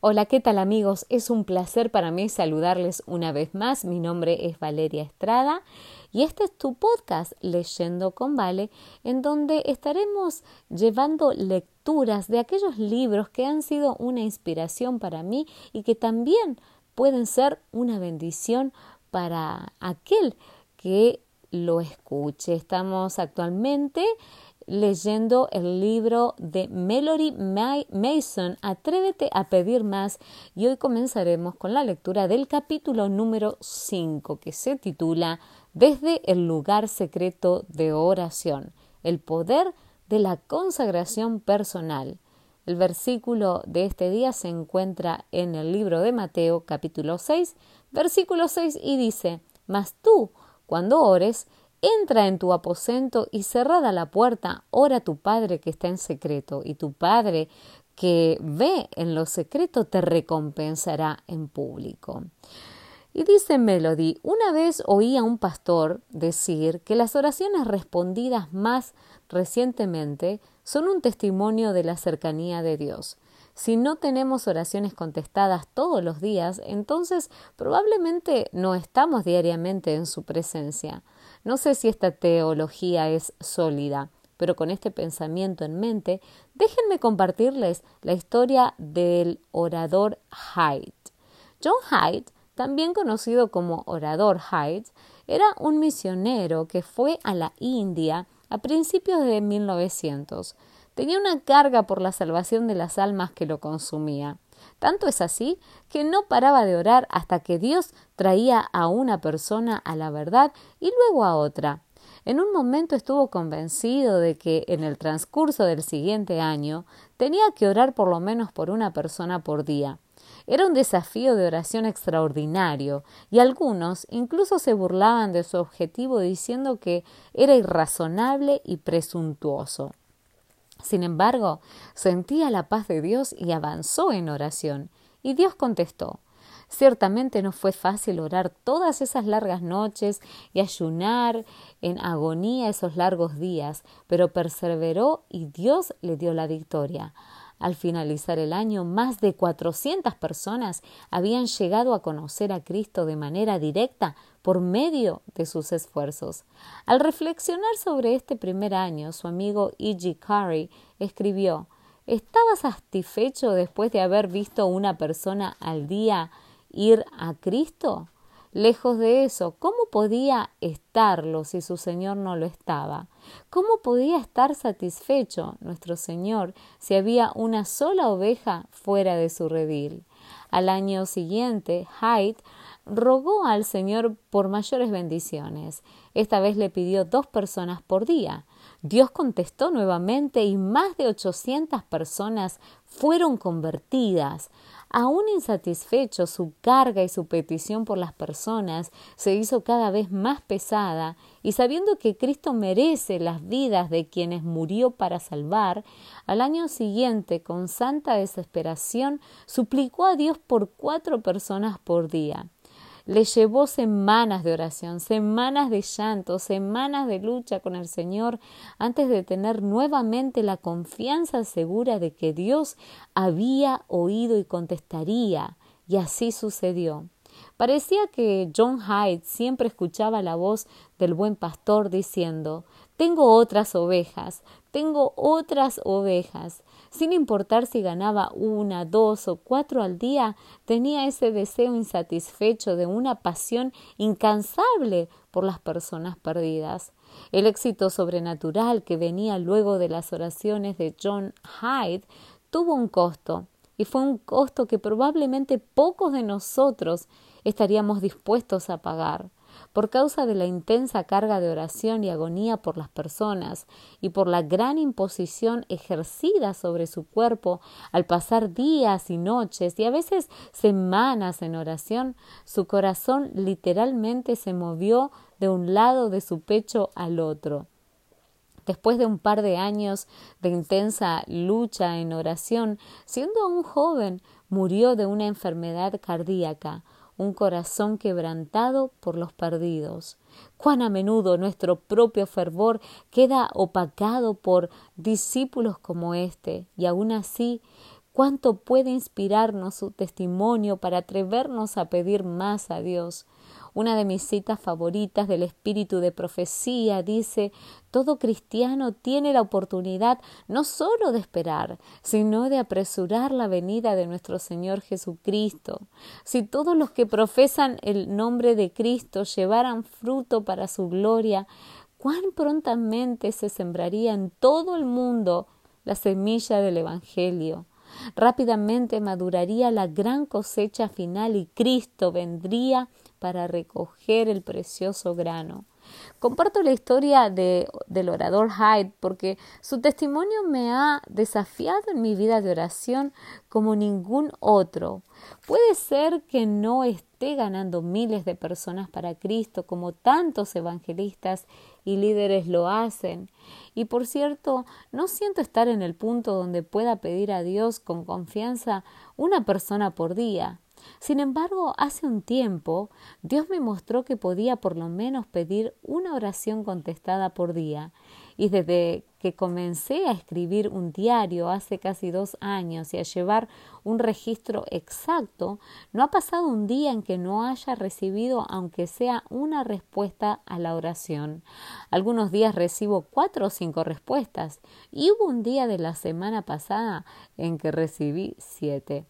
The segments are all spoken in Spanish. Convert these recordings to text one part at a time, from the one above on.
Hola, ¿qué tal amigos? Es un placer para mí saludarles una vez más. Mi nombre es Valeria Estrada y este es tu podcast Leyendo con Vale, en donde estaremos llevando lecturas de aquellos libros que han sido una inspiración para mí y que también pueden ser una bendición para aquel que lo escuche. Estamos actualmente leyendo el libro de Melody Mason, Atrévete a pedir más, y hoy comenzaremos con la lectura del capítulo número 5, que se titula Desde el lugar secreto de oración, el poder de la consagración personal. El versículo de este día se encuentra en el libro de Mateo capítulo 6, versículo 6 y dice, Mas tú, cuando ores, Entra en tu aposento y cerrada la puerta, ora a tu Padre que está en secreto, y tu Padre que ve en lo secreto te recompensará en público. Y dice Melody, una vez oí a un pastor decir que las oraciones respondidas más recientemente son un testimonio de la cercanía de Dios. Si no tenemos oraciones contestadas todos los días, entonces probablemente no estamos diariamente en su presencia. No sé si esta teología es sólida, pero con este pensamiento en mente, déjenme compartirles la historia del orador Hyde. John Hyde, también conocido como orador Hyde, era un misionero que fue a la India a principios de 1900. Tenía una carga por la salvación de las almas que lo consumía. Tanto es así que no paraba de orar hasta que Dios traía a una persona a la verdad y luego a otra. En un momento estuvo convencido de que en el transcurso del siguiente año tenía que orar por lo menos por una persona por día. Era un desafío de oración extraordinario, y algunos incluso se burlaban de su objetivo diciendo que era irrazonable y presuntuoso. Sin embargo, sentía la paz de Dios y avanzó en oración. Y Dios contestó. Ciertamente no fue fácil orar todas esas largas noches y ayunar en agonía esos largos días, pero perseveró y Dios le dio la victoria. Al finalizar el año, más de 400 personas habían llegado a conocer a Cristo de manera directa por medio de sus esfuerzos. Al reflexionar sobre este primer año, su amigo E.G. Carey escribió ¿Estaba satisfecho después de haber visto una persona al día ir a Cristo? Lejos de eso, ¿cómo podía estarlo si su Señor no lo estaba? ¿Cómo podía estar satisfecho nuestro Señor si había una sola oveja fuera de su redil? Al año siguiente, Hyde rogó al Señor por mayores bendiciones. Esta vez le pidió dos personas por día. Dios contestó nuevamente y más de ochocientas personas fueron convertidas. Aún insatisfecho, su carga y su petición por las personas se hizo cada vez más pesada, y sabiendo que Cristo merece las vidas de quienes murió para salvar, al año siguiente, con santa desesperación, suplicó a Dios por cuatro personas por día. Le llevó semanas de oración, semanas de llanto, semanas de lucha con el Señor antes de tener nuevamente la confianza segura de que Dios había oído y contestaría. Y así sucedió. Parecía que John Hyde siempre escuchaba la voz del buen pastor diciendo Tengo otras ovejas, tengo otras ovejas. Sin importar si ganaba una, dos o cuatro al día, tenía ese deseo insatisfecho de una pasión incansable por las personas perdidas. El éxito sobrenatural que venía luego de las oraciones de John Hyde tuvo un costo, y fue un costo que probablemente pocos de nosotros estaríamos dispuestos a pagar por causa de la intensa carga de oración y agonía por las personas y por la gran imposición ejercida sobre su cuerpo al pasar días y noches y a veces semanas en oración, su corazón literalmente se movió de un lado de su pecho al otro. Después de un par de años de intensa lucha en oración, siendo aún joven, murió de una enfermedad cardíaca, un corazón quebrantado por los perdidos. Cuán a menudo nuestro propio fervor queda opacado por discípulos como este, y aun así, cuánto puede inspirarnos su testimonio para atrevernos a pedir más a Dios. Una de mis citas favoritas del espíritu de profecía dice todo cristiano tiene la oportunidad no sólo de esperar, sino de apresurar la venida de nuestro Señor Jesucristo. Si todos los que profesan el nombre de Cristo llevaran fruto para su gloria, cuán prontamente se sembraría en todo el mundo la semilla del Evangelio. Rápidamente maduraría la gran cosecha final y Cristo vendría para recoger el precioso grano. Comparto la historia de, del orador Hyde porque su testimonio me ha desafiado en mi vida de oración como ningún otro. Puede ser que no esté ganando miles de personas para Cristo como tantos evangelistas y líderes lo hacen. Y por cierto, no siento estar en el punto donde pueda pedir a Dios con confianza una persona por día. Sin embargo, hace un tiempo Dios me mostró que podía por lo menos pedir una oración contestada por día, y desde que comencé a escribir un diario hace casi dos años y a llevar un registro exacto, no ha pasado un día en que no haya recibido aunque sea una respuesta a la oración. Algunos días recibo cuatro o cinco respuestas y hubo un día de la semana pasada en que recibí siete.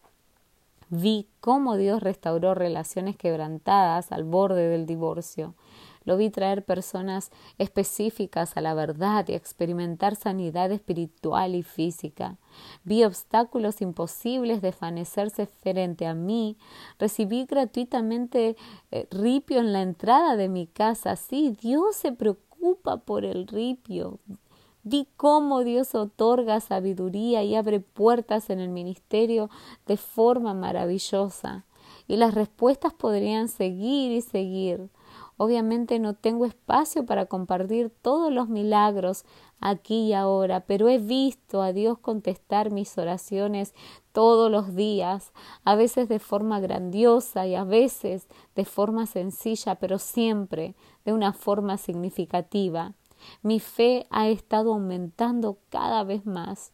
Vi cómo Dios restauró relaciones quebrantadas al borde del divorcio. Lo vi traer personas específicas a la verdad y experimentar sanidad espiritual y física. Vi obstáculos imposibles desvanecerse frente a mí. Recibí gratuitamente eh, ripio en la entrada de mi casa. Sí, Dios se preocupa por el ripio. Vi cómo Dios otorga sabiduría y abre puertas en el ministerio de forma maravillosa. Y las respuestas podrían seguir y seguir. Obviamente no tengo espacio para compartir todos los milagros aquí y ahora, pero he visto a Dios contestar mis oraciones todos los días, a veces de forma grandiosa y a veces de forma sencilla, pero siempre de una forma significativa. Mi fe ha estado aumentando cada vez más.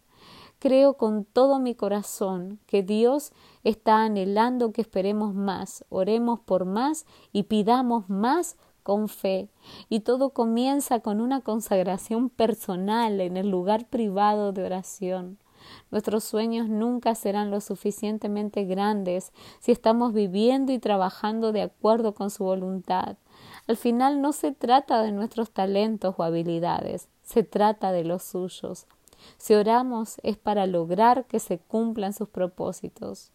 Creo con todo mi corazón que Dios está anhelando que esperemos más, oremos por más y pidamos más con fe. Y todo comienza con una consagración personal en el lugar privado de oración. Nuestros sueños nunca serán lo suficientemente grandes si estamos viviendo y trabajando de acuerdo con su voluntad. Al final no se trata de nuestros talentos o habilidades, se trata de los suyos. Si oramos es para lograr que se cumplan sus propósitos.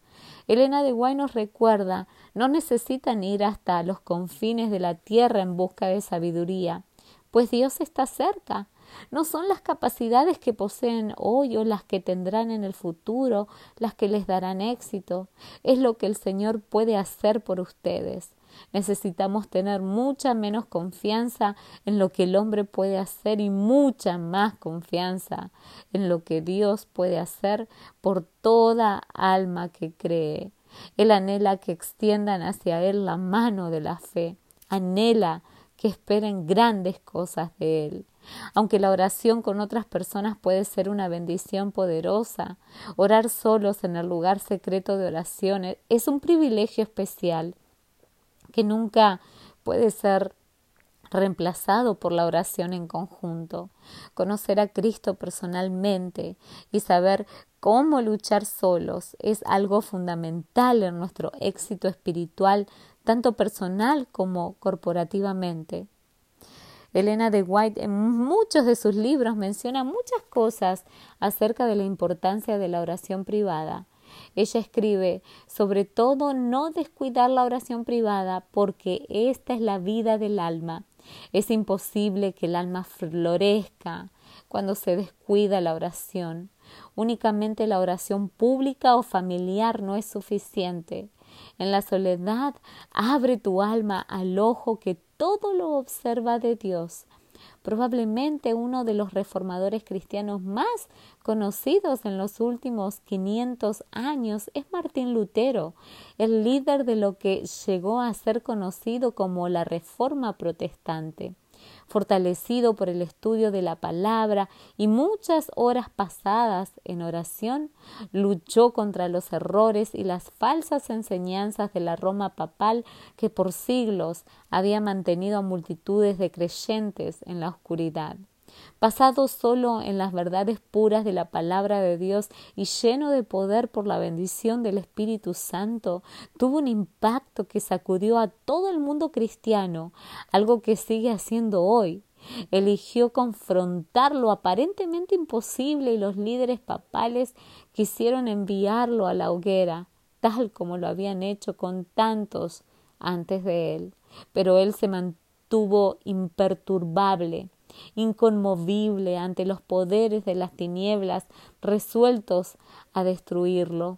Elena de Guay nos recuerda, no necesitan ir hasta los confines de la tierra en busca de sabiduría, pues Dios está cerca. No son las capacidades que poseen hoy o las que tendrán en el futuro las que les darán éxito, es lo que el Señor puede hacer por ustedes. Necesitamos tener mucha menos confianza en lo que el hombre puede hacer y mucha más confianza en lo que Dios puede hacer por toda alma que cree. Él anhela que extiendan hacia Él la mano de la fe, anhela que esperen grandes cosas de Él. Aunque la oración con otras personas puede ser una bendición poderosa, orar solos en el lugar secreto de oraciones es un privilegio especial que nunca puede ser reemplazado por la oración en conjunto. Conocer a Cristo personalmente y saber cómo luchar solos es algo fundamental en nuestro éxito espiritual, tanto personal como corporativamente. Elena de White en muchos de sus libros menciona muchas cosas acerca de la importancia de la oración privada. Ella escribe, sobre todo no descuidar la oración privada porque esta es la vida del alma. Es imposible que el alma florezca cuando se descuida la oración. Únicamente la oración pública o familiar no es suficiente. En la soledad abre tu alma al ojo que todo lo observa de Dios probablemente uno de los reformadores cristianos más conocidos en los últimos 500 años es Martín Lutero, el líder de lo que llegó a ser conocido como la Reforma Protestante. Fortalecido por el estudio de la palabra y muchas horas pasadas en oración, luchó contra los errores y las falsas enseñanzas de la Roma papal que por siglos había mantenido a multitudes de creyentes en la oscuridad basado solo en las verdades puras de la palabra de Dios y lleno de poder por la bendición del Espíritu Santo, tuvo un impacto que sacudió a todo el mundo cristiano, algo que sigue haciendo hoy. Eligió confrontar lo aparentemente imposible y los líderes papales quisieron enviarlo a la hoguera, tal como lo habían hecho con tantos antes de él. Pero él se mantuvo imperturbable inconmovible ante los poderes de las tinieblas, resueltos a destruirlo.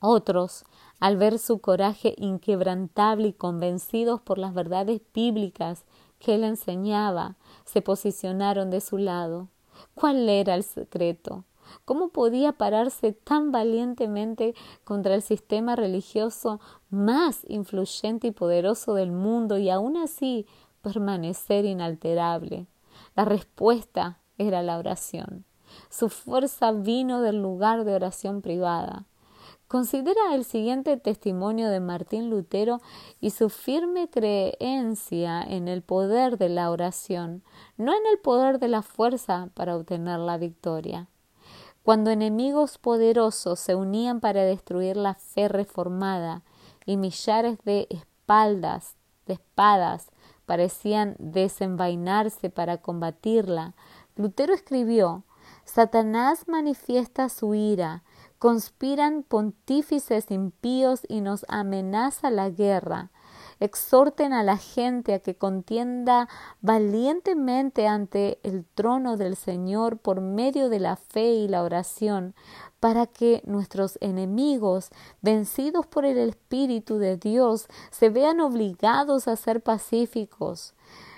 Otros, al ver su coraje inquebrantable y convencidos por las verdades bíblicas que él enseñaba, se posicionaron de su lado. ¿Cuál era el secreto? ¿Cómo podía pararse tan valientemente contra el sistema religioso más influyente y poderoso del mundo y aún así permanecer inalterable. La respuesta era la oración. Su fuerza vino del lugar de oración privada. Considera el siguiente testimonio de Martín Lutero y su firme creencia en el poder de la oración, no en el poder de la fuerza para obtener la victoria. Cuando enemigos poderosos se unían para destruir la fe reformada y millares de espaldas, de espadas, parecían desenvainarse para combatirla, Lutero escribió Satanás manifiesta su ira, conspiran pontífices impíos y nos amenaza la guerra. Exhorten a la gente a que contienda valientemente ante el trono del Señor por medio de la fe y la oración, para que nuestros enemigos, vencidos por el Espíritu de Dios, se vean obligados a ser pacíficos.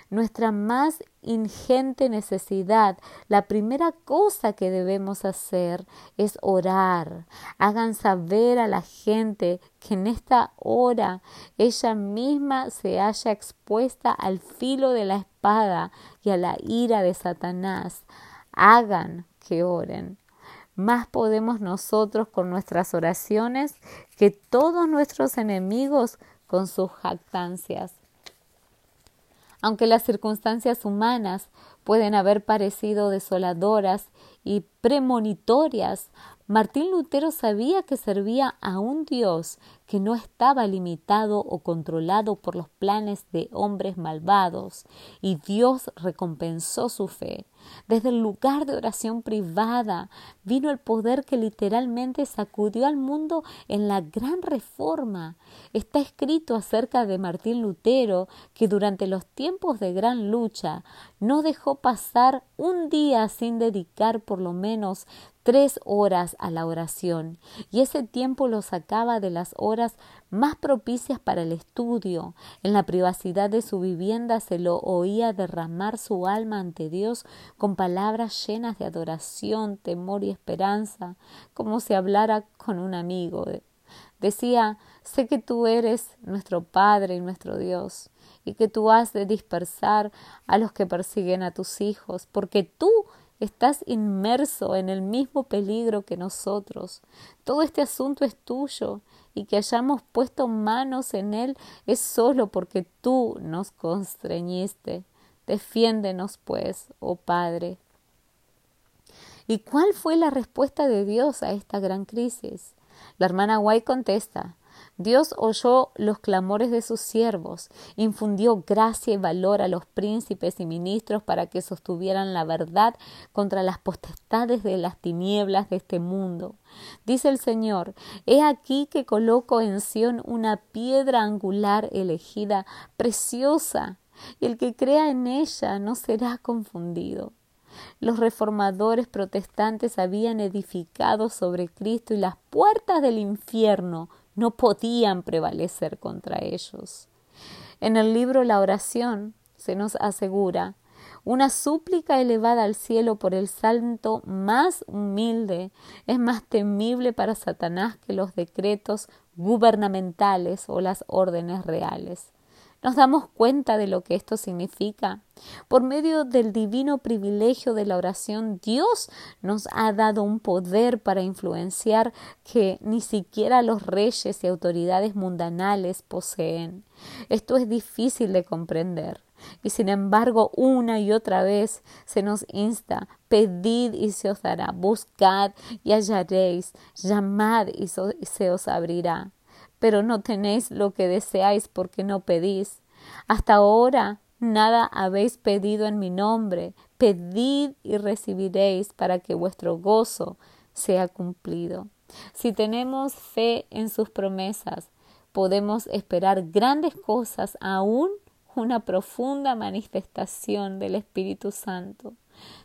Nuestra más ingente necesidad, la primera cosa que debemos hacer es orar. Hagan saber a la gente que en esta hora ella misma se haya expuesta al filo de la espada y a la ira de Satanás. Hagan que oren más podemos nosotros con nuestras oraciones que todos nuestros enemigos con sus jactancias. Aunque las circunstancias humanas pueden haber parecido desoladoras y premonitorias, Martín Lutero sabía que servía a un Dios que no estaba limitado o controlado por los planes de hombres malvados, y Dios recompensó su fe. Desde el lugar de oración privada vino el poder que literalmente sacudió al mundo en la gran reforma. Está escrito acerca de Martín Lutero que durante los tiempos de gran lucha no dejó pasar un día sin dedicar por lo menos tres horas a la oración, y ese tiempo lo sacaba de las horas más propicias para el estudio. En la privacidad de su vivienda se lo oía derramar su alma ante Dios con palabras llenas de adoración, temor y esperanza, como si hablara con un amigo. Decía, sé que tú eres nuestro Padre y nuestro Dios, y que tú has de dispersar a los que persiguen a tus hijos, porque tú Estás inmerso en el mismo peligro que nosotros. Todo este asunto es tuyo y que hayamos puesto manos en él es solo porque tú nos constreñiste. Defiéndenos, pues, oh Padre. ¿Y cuál fue la respuesta de Dios a esta gran crisis? La hermana White contesta, Dios oyó los clamores de sus siervos, infundió gracia y valor a los príncipes y ministros para que sostuvieran la verdad contra las potestades de las tinieblas de este mundo. Dice el Señor, he aquí que coloco en Sión una piedra angular elegida, preciosa, y el que crea en ella no será confundido. Los reformadores protestantes habían edificado sobre Cristo y las puertas del infierno no podían prevalecer contra ellos. En el libro La oración se nos asegura una súplica elevada al cielo por el santo más humilde es más temible para Satanás que los decretos gubernamentales o las órdenes reales. ¿Nos damos cuenta de lo que esto significa? Por medio del divino privilegio de la oración, Dios nos ha dado un poder para influenciar que ni siquiera los reyes y autoridades mundanales poseen. Esto es difícil de comprender. Y sin embargo, una y otra vez se nos insta, pedid y se os dará, buscad y hallaréis, llamad y se os abrirá. Pero no tenéis lo que deseáis porque no pedís. Hasta ahora nada habéis pedido en mi nombre. Pedid y recibiréis para que vuestro gozo sea cumplido. Si tenemos fe en sus promesas, podemos esperar grandes cosas aún una profunda manifestación del Espíritu Santo.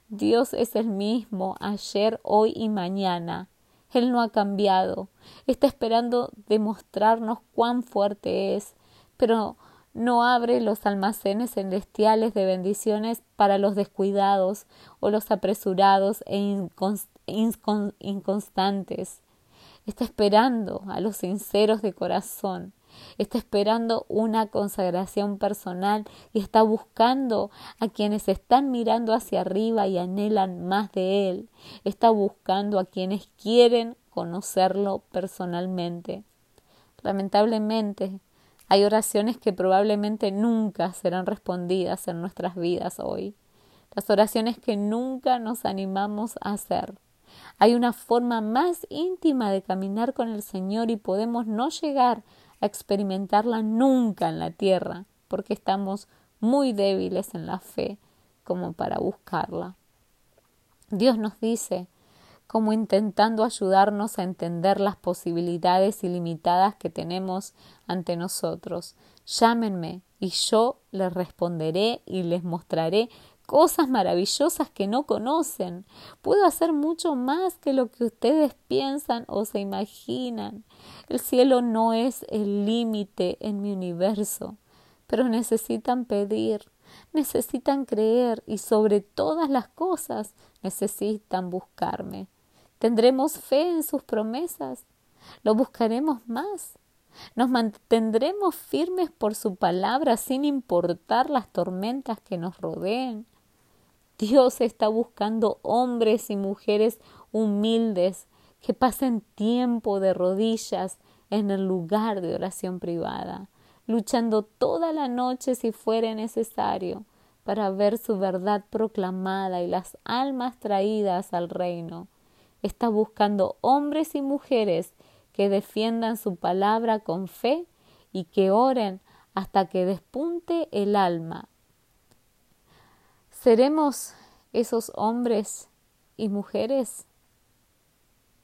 Dios es el mismo ayer, hoy y mañana. Él no ha cambiado. Está esperando demostrarnos cuán fuerte es, pero no abre los almacenes celestiales de bendiciones para los descuidados o los apresurados e inconstantes. Está esperando a los sinceros de corazón está esperando una consagración personal y está buscando a quienes están mirando hacia arriba y anhelan más de Él, está buscando a quienes quieren conocerlo personalmente. Lamentablemente, hay oraciones que probablemente nunca serán respondidas en nuestras vidas hoy, las oraciones que nunca nos animamos a hacer. Hay una forma más íntima de caminar con el Señor y podemos no llegar experimentarla nunca en la tierra, porque estamos muy débiles en la fe como para buscarla. Dios nos dice, como intentando ayudarnos a entender las posibilidades ilimitadas que tenemos ante nosotros. Llámenme y yo les responderé y les mostraré cosas maravillosas que no conocen. Puedo hacer mucho más que lo que ustedes piensan o se imaginan. El cielo no es el límite en mi universo, pero necesitan pedir, necesitan creer y sobre todas las cosas necesitan buscarme. ¿Tendremos fe en sus promesas? ¿Lo buscaremos más? Nos mantendremos firmes por su palabra sin importar las tormentas que nos rodeen. Dios está buscando hombres y mujeres humildes que pasen tiempo de rodillas en el lugar de oración privada, luchando toda la noche si fuere necesario para ver su verdad proclamada y las almas traídas al reino. Está buscando hombres y mujeres que defiendan su palabra con fe y que oren hasta que despunte el alma ¿Seremos esos hombres y mujeres?